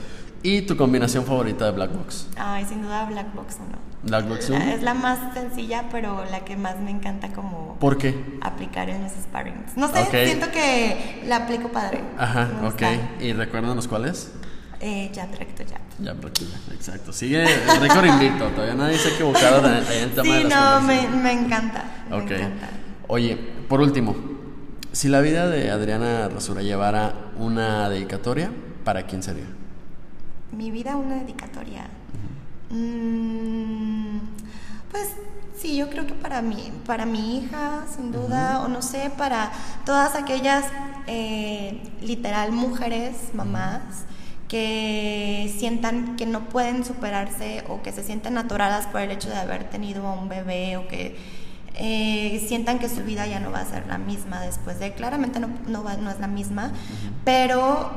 ¿Y tu combinación favorita de Black Box? Ay, sin duda Black Box 1. Black Box 1. Es la más sencilla, pero la que más me encanta como ¿Por qué? aplicar en mis sparrings. No sé, siento que la aplico padre. Ajá, Me ok. gusta. ¿Y recuérdanos cuál es? Eh, jab, recto, jab. Ya, tranquila, exacto. Sigue el récord invicto, todavía nadie se ha equivocado en el, tema Sí, de las no, me, me encanta. Me Ok. encanta. Oye, por último, si la vida de Adriana Rasura llevara una dedicatoria, ¿para quién sería? Mi vida, una dedicatoria. Mm, pues sí, yo creo que para mí, para mi hija, sin duda, o no sé, para todas aquellas eh, literal mujeres, mamás, que sientan que no pueden superarse o que se sienten atoradas por el hecho de haber tenido a un bebé o que eh, sientan que su vida ya no va a ser la misma después de, claramente no, no, va- no es la misma, pero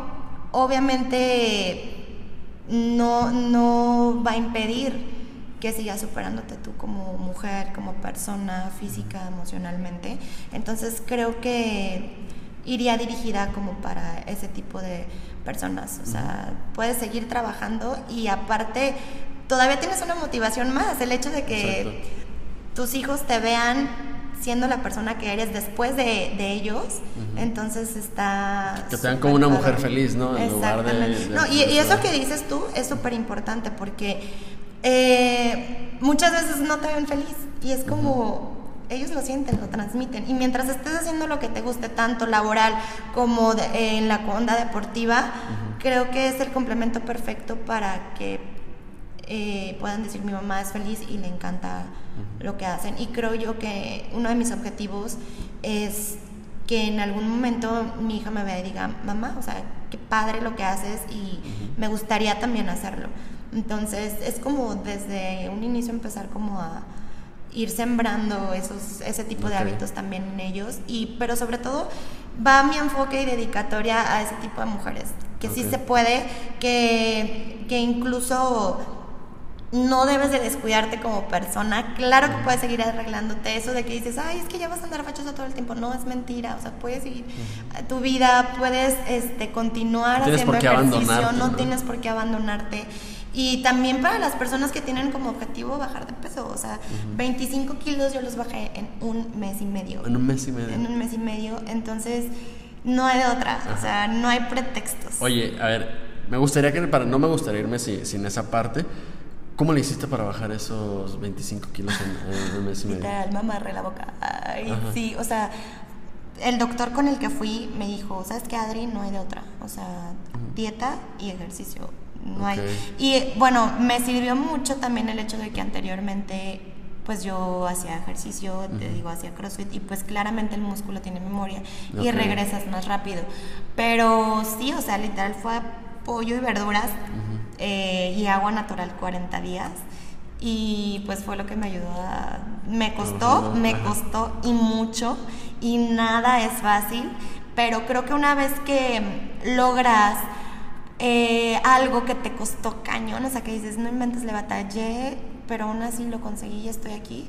obviamente no, no va a impedir que sigas superándote tú como mujer, como persona física, emocionalmente. Entonces creo que iría dirigida como para ese tipo de personas. O sea, puedes seguir trabajando y aparte todavía tienes una motivación más, el hecho de que Exacto. tus hijos te vean siendo la persona que eres después de, de ellos, entonces está... Que te vean como una padre. mujer feliz, ¿no? En lugar de- de- No, y, y eso que dices tú es súper importante porque eh, muchas veces no te ven feliz y es como... Ellos lo sienten, lo transmiten. Y mientras estés haciendo lo que te guste, tanto laboral como de- eh, en la onda deportiva, creo que es el complemento perfecto para que eh, puedan decir mi mamá es feliz y le encanta lo que hacen. Y creo yo que uno de mis objetivos es que en algún momento mi hija me vea y diga, mamá, o sea, qué padre lo que haces y me gustaría también hacerlo. Entonces es como desde un inicio empezar como a ir sembrando esos, ese tipo de Ok. hábitos también en ellos, y, pero sobre todo va mi enfoque y dedicatoria a ese tipo de mujeres, que sí Ok. se puede, que, que incluso no debes de descuidarte como persona. Claro que puedes seguir arreglándote. Eso de que dices, ay, es que ya vas a andar fachosa todo el tiempo. No, es mentira. O sea, puedes seguir tu vida, puedes este, continuar No haciendo ejercicio, no ¿no? tienes por qué abandonarte. Y también para las personas que tienen como objetivo bajar de peso. O sea, 25 kilos yo los bajé en un mes y medio. En un mes y medio. En un mes y medio. Entonces, no hay de otra. O sea, no hay pretextos. Oye, a ver, me gustaría que, para, no me gustaría irme sin, sin esa parte. ¿Cómo le hiciste para bajar esos 25 kilos en, en un mes y medio? Literal, me amarré la boca. Ay, Ajá. sí, o sea, el doctor con el que fui me dijo, ¿sabes qué, Adri? No hay de otra. O sea, dieta y ejercicio. No hay. Y bueno, me sirvió mucho también el hecho de que anteriormente pues yo hacía ejercicio, te digo, hacía CrossFit y pues claramente el músculo tiene memoria y regresas más rápido. Pero sí, o sea, literal fue pollo y verduras eh, y agua natural 40 días. Y pues fue lo que me ayudó a... Me costó, me ajá. costó y mucho y nada es fácil, pero creo que una vez que logras eh, algo que te costó cañón, o sea que dices, no inventes, le batallé, pero aún así lo conseguí y estoy aquí,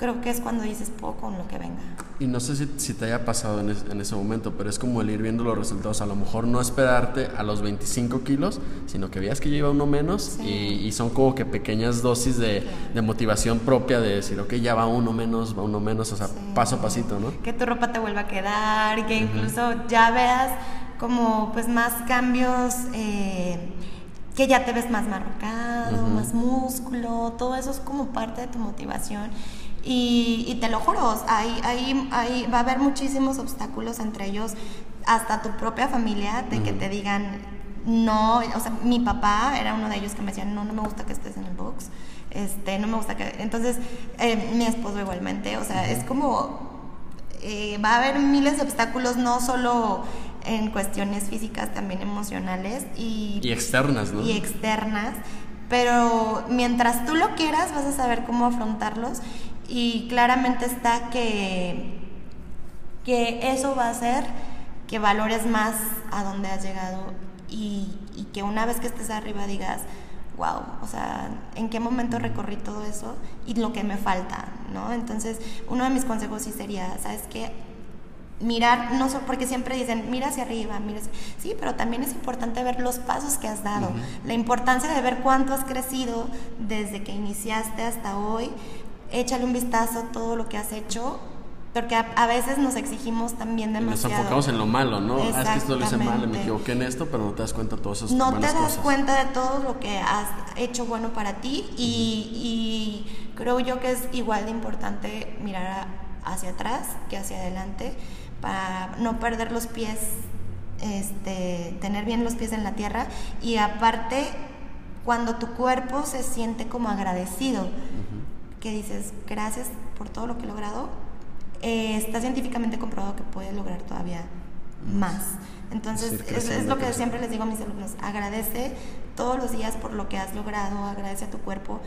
creo que es cuando dices, puedo con lo que venga. Y no sé si, si te haya pasado en, es- en ese momento, pero es como el ir viendo los resultados. A lo mejor no esperarte a los 25 kilos, sino que veas que lleva uno menos Sí. y, y son como que pequeñas dosis de, de motivación propia de decir, ok, ya va uno menos, va uno menos, o sea, Sí. paso a pasito, ¿no? que tu ropa te vuelva a quedar, que incluso ya veas como pues más cambios, eh, que ya te ves más marcado, Ujú. más músculo, todo eso es como parte de tu motivación. Y, y te lo juro, ahí, ahí, ahí va a haber muchísimos obstáculos, entre ellos hasta tu propia familia, de que te digan, no, o sea, mi papá era uno de ellos que me decían, no, no me gusta que estés en el box, este, no me gusta que... Entonces, eh, mi esposo igualmente, o sea, es como eh, va a haber miles de obstáculos, no solo en cuestiones físicas, también emocionales y, Y externas, ¿no? y externas. Pero mientras tú lo quieras, vas a saber cómo afrontarlos. Y claramente está que, que eso va a hacer que valores más a donde has llegado y, y que una vez que estés arriba digas, wow, o sea, en qué momento recorrí todo eso y lo que me falta, ¿no? Entonces, uno de mis consejos sí sería, ¿sabes qué? Mirar, no solo porque siempre dicen, mira hacia arriba, mira hacia... Sí, pero también es importante ver los pasos que has dado, la importancia de ver cuánto has crecido desde que iniciaste hasta hoy, échale un vistazo a todo lo que has hecho, porque a, a veces nos exigimos también Y Nos demasiado. enfocamos en lo malo, ¿no? Ah, es que esto lo hice mal, me equivoqué en esto, pero no te das cuenta de todas esas no te buenas das cosas. cuenta de todo lo que has hecho bueno para ti y, y creo yo que es igual de importante mirar a- hacia atrás que hacia adelante para no perder los pies, este, tener bien los pies en la tierra y aparte cuando tu cuerpo se siente como agradecido, que dices gracias por todo lo que he logrado, eh, está científicamente comprobado que puedes lograr todavía más. Entonces, es, es lo que siempre les digo a mis alumnos, agradece todos los días por lo que has logrado, agradece a tu cuerpo,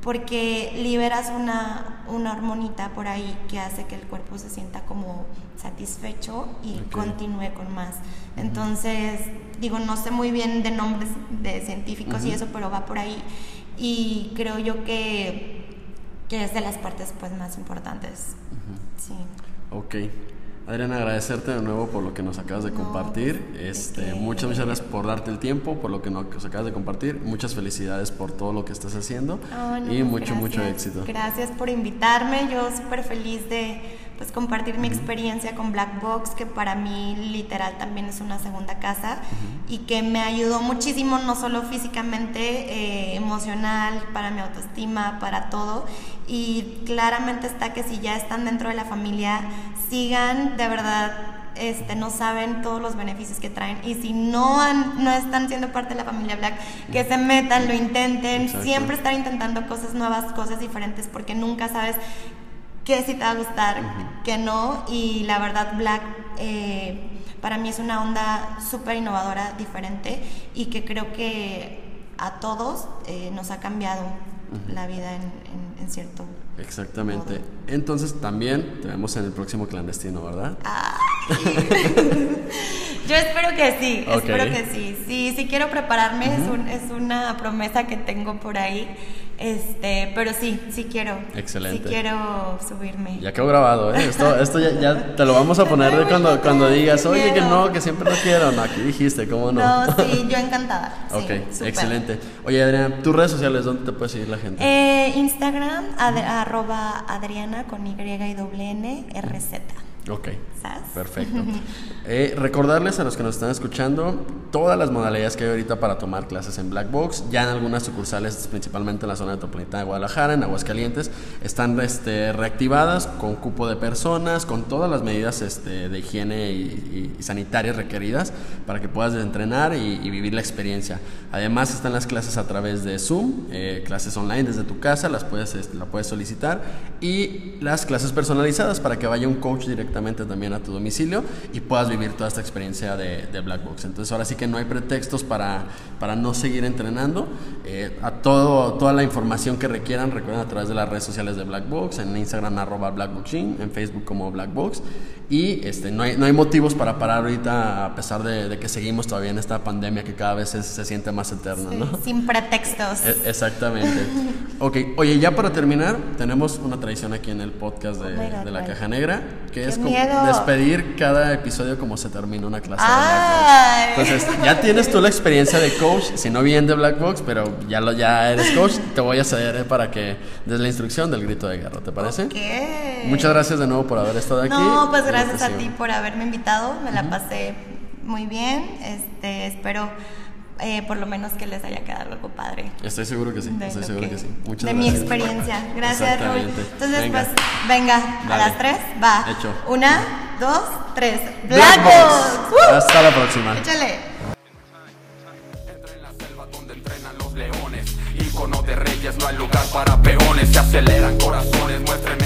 porque liberas una, una hormonita por ahí que hace que el cuerpo se sienta como satisfecho y Ok. continúe con más. Entonces, digo, no sé muy bien de nombres de científicos y Ujú. eso, pero va por ahí. Y creo yo que, que es de las partes pues más importantes. Sí. Ok. Adriana, agradecerte de nuevo por lo que nos acabas de No, compartir. pues, ¿de Este, muchas, muchas gracias por darte el tiempo, por lo que nos acabas de compartir. Muchas felicidades por todo lo que estás haciendo Ay, no, y pues, mucho, mucho éxito. Gracias por invitarme. Yo súper feliz de pues, compartir mi experiencia con Black Box, que para mí literal también es una segunda casa y que me ayudó muchísimo, no solo físicamente, eh, emocional, para mi autoestima, para todo. Y claramente está que si ya están dentro de la familia, sigan de verdad este, no saben todos los beneficios que traen. Y si no, han- no están siendo parte de la familia Black, que se metan, lo intenten. Exacto. Siempre estar intentando cosas nuevas, cosas diferentes, porque nunca sabes qué sí te va a gustar, qué no. Y la verdad, Black eh, para mí es una onda súper innovadora, diferente, y que creo que a todos eh, nos ha cambiado la vida en, en- en cierto Exactamente. Entonces también te vemos en el próximo clandestino, ¿verdad? *laughs* Yo espero que sí, espero que sí. Sí, sí quiero prepararme, es, un- es una promesa que tengo por ahí. Este, pero sí, sí quiero. Excelente. Sí quiero subirme. Ya quedó grabado, ¿eh? Esto, esto ya, ya te lo vamos a poner de cuando, no, cuando digas, oye, que no, que siempre lo quiero. No, aquí dijiste, ¿cómo no? No, sí, *laughs* yo encantada. ok, excelente. Oye, Adriana, tus redes sociales, ¿dónde te puede seguir la gente? Eh, Instagram, ad- arroba Adriana con Y y doble N, RZ. Ok. Perfecto. Eh, recordarles a los que nos están escuchando todas las modalidades que hay ahorita para tomar clases en Black Box. Ya en algunas sucursales, principalmente en la zona metropolitana de Guadalajara, en Aguascalientes, están este, reactivadas con cupo de personas, con todas las medidas este, de higiene y, y- y sanitarias requeridas para que puedas entrenar y, y vivir la experiencia. Además están las clases a través de Zoom, eh, clases online desde tu casa, las puedes, este, la puedes solicitar y las clases personalizadas para que vaya un coach directamente también a tu domicilio y puedas vivir toda esta experiencia de, de Black Box. Entonces ahora sí que no hay pretextos para, para no seguir entrenando. Eh, a todo, toda la información que requieran, recuerden a través de las redes sociales de Black Box, en Instagram arroba Black Box Gym, en Facebook como Black Box. Y este, no, hay, no hay motivos para parar ahorita a pesar de, de que seguimos todavía en esta pandemia que cada vez se, se siente más eterna, ¿no? Sin pretextos. E- Exactamente. Ok, oye, ya para terminar, tenemos una tradición aquí en el podcast de, Oh God, de la. Caja Negra, que ¡Qué es miedo! despedir cada episodio como se termina una clase Ay. de Black Box. Entonces, ya tienes tú la experiencia de coach, si no bien de Black Box, pero ya, lo, ya eres coach, te voy a ceder eh, para que des la instrucción del grito de guerra, ¿te parece? ¿Qué? Muchas gracias de nuevo por haber estado aquí. No, pues gracias a ti por haberme invitado, me la pasé muy bien, este, espero eh, por lo menos que les haya quedado algo padre. Estoy seguro que sí, de estoy seguro que, sí. Muchas de gracias. mi experiencia. Gracias, Raúl. Entonces, Venga. pues, venga, a Dale. las tres, va. Hecho. Una, dos, tres. Black. ¡Uh! Hasta la próxima. Échale. Entra en la selva donde entrenan los leones Ícono de reyes, no hay lugar para peones Se aceleran corazones, muéstrenme